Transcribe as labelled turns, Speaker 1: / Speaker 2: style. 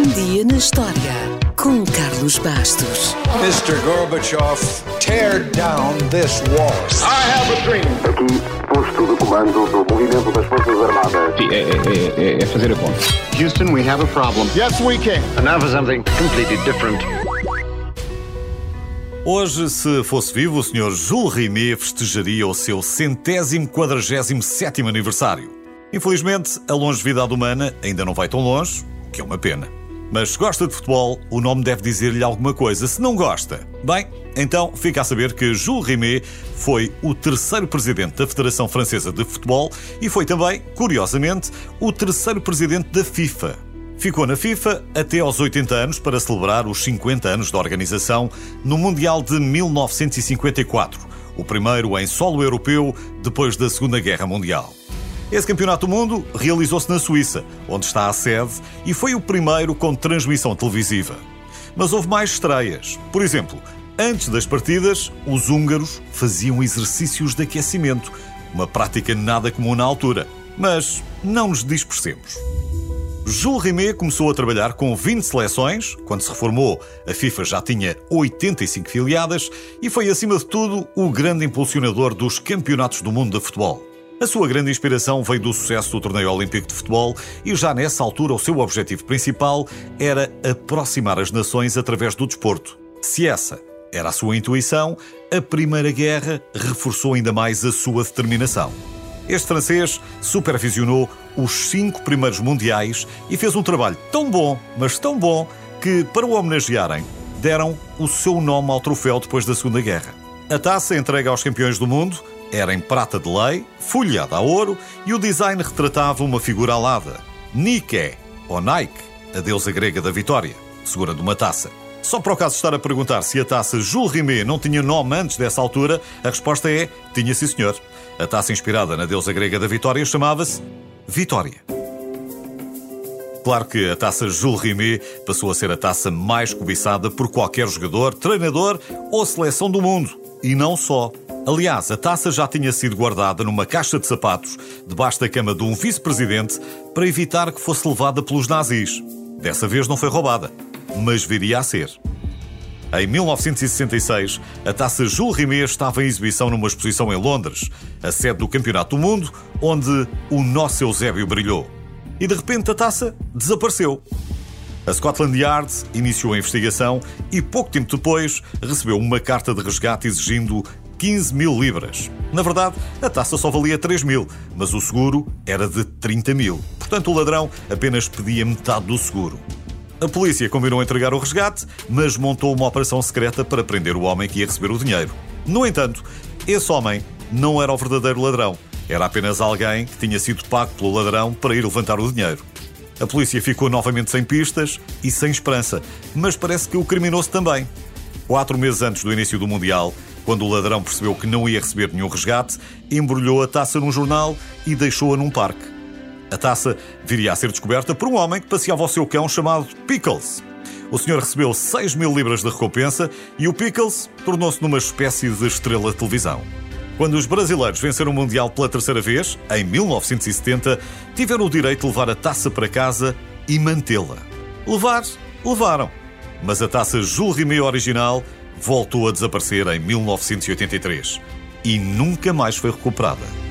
Speaker 1: Um dia na história com Carlos Bastos.
Speaker 2: Mr. Gorbachev, tear down this wall.
Speaker 3: I have a dream.
Speaker 4: Aqui, posto de comando do movimento das Forças Armadas.
Speaker 5: Sim, é, é- é- é fazer a conta.
Speaker 4: Houston, we have a problem.
Speaker 3: Yes, we can.
Speaker 4: And now for something completely different.
Speaker 6: Hoje, se fosse vivo, o Sr. Jules Rimet festejaria o seu centésimo quadragésimo sétimo aniversário. Infelizmente, a longevidade humana ainda não vai tão longe, o que é uma pena. Mas se gosta de futebol, o nome deve dizer-lhe alguma coisa. Se não gosta, bem, então fica a saber que Jules Rimet foi o terceiro presidente da Federação Francesa de Futebol e foi também, curiosamente, o terceiro presidente da FIFA. Ficou na FIFA até aos 80 anos para celebrar os 50 anos da organização no Mundial de 1954, o primeiro em solo europeu depois da Segunda Guerra Mundial. Esse campeonato do mundo realizou-se na Suíça, onde está a sede, e foi o primeiro com transmissão televisiva. Mas houve mais estreias. Por exemplo, antes das partidas, os húngaros faziam exercícios de aquecimento, uma prática nada comum na altura. Mas não nos dispersemos. Jules Rimet começou a trabalhar com 20 seleções. Quando se reformou, a FIFA já tinha 85 filiadas e foi, acima de tudo, o grande impulsionador dos campeonatos do mundo de futebol. A sua grande inspiração veio do sucesso do torneio olímpico de futebol e já nessa altura o seu objetivo principal era aproximar as nações através do desporto. Se essa era a sua intuição, a Primeira Guerra reforçou ainda mais a sua determinação. Este francês supervisionou os cinco primeiros mundiais e fez um trabalho tão bom, mas tão bom, que, para o homenagearem, deram o seu nome ao troféu depois da Segunda Guerra. A taça entregue aos campeões do mundo era em prata de lei, folheada a ouro, e o design retratava uma figura alada. Nike, ou Nike, a deusa grega da vitória, segurando uma taça. Só para o caso estar a perguntar se a taça Jules Rimet não tinha nome antes dessa altura, a resposta é: tinha sim senhor. A taça inspirada na deusa grega da vitória chamava-se Vitória. Claro que a taça Jules Rimet passou a ser a taça mais cobiçada por qualquer jogador, treinador ou seleção do mundo. E não só. Aliás, a taça já tinha sido guardada numa caixa de sapatos debaixo da cama de um vice-presidente para evitar que fosse levada pelos nazis. Dessa vez não foi roubada, mas viria a ser. Em 1966, a taça Jules Rimet estava em exibição numa exposição em Londres, a sede do Campeonato do Mundo, onde o nosso Eusébio brilhou. E de repente a taça desapareceu. A Scotland Yard iniciou a investigação e pouco tempo depois recebeu uma carta de resgate exigindo 15 mil libras. Na verdade, a taça só valia 3 mil, mas o seguro era de 30 mil. Portanto, o ladrão apenas pedia metade do seguro. A polícia combinou entregar o resgate, mas montou uma operação secreta para prender o homem que ia receber o dinheiro. No entanto, esse homem não era o verdadeiro ladrão. Era apenas alguém que tinha sido pago pelo ladrão para ir levantar o dinheiro. A polícia ficou novamente sem pistas e sem esperança, mas parece que o criminoso também. Quatro meses antes do início do Mundial, quando o ladrão percebeu que não ia receber nenhum resgate, embrulhou a taça num jornal e deixou-a num parque. A taça viria a ser descoberta por um homem que passeava o seu cão chamado Pickles. O senhor recebeu 6 mil libras de recompensa e o Pickles tornou-se numa espécie de estrela de televisão. Quando os brasileiros venceram o Mundial pela terceira vez, em 1970, tiveram o direito de levar a taça para casa e mantê-la. Levar, levaram. Mas a taça Jules Rimet original voltou a desaparecer em 1983 e nunca mais foi recuperada.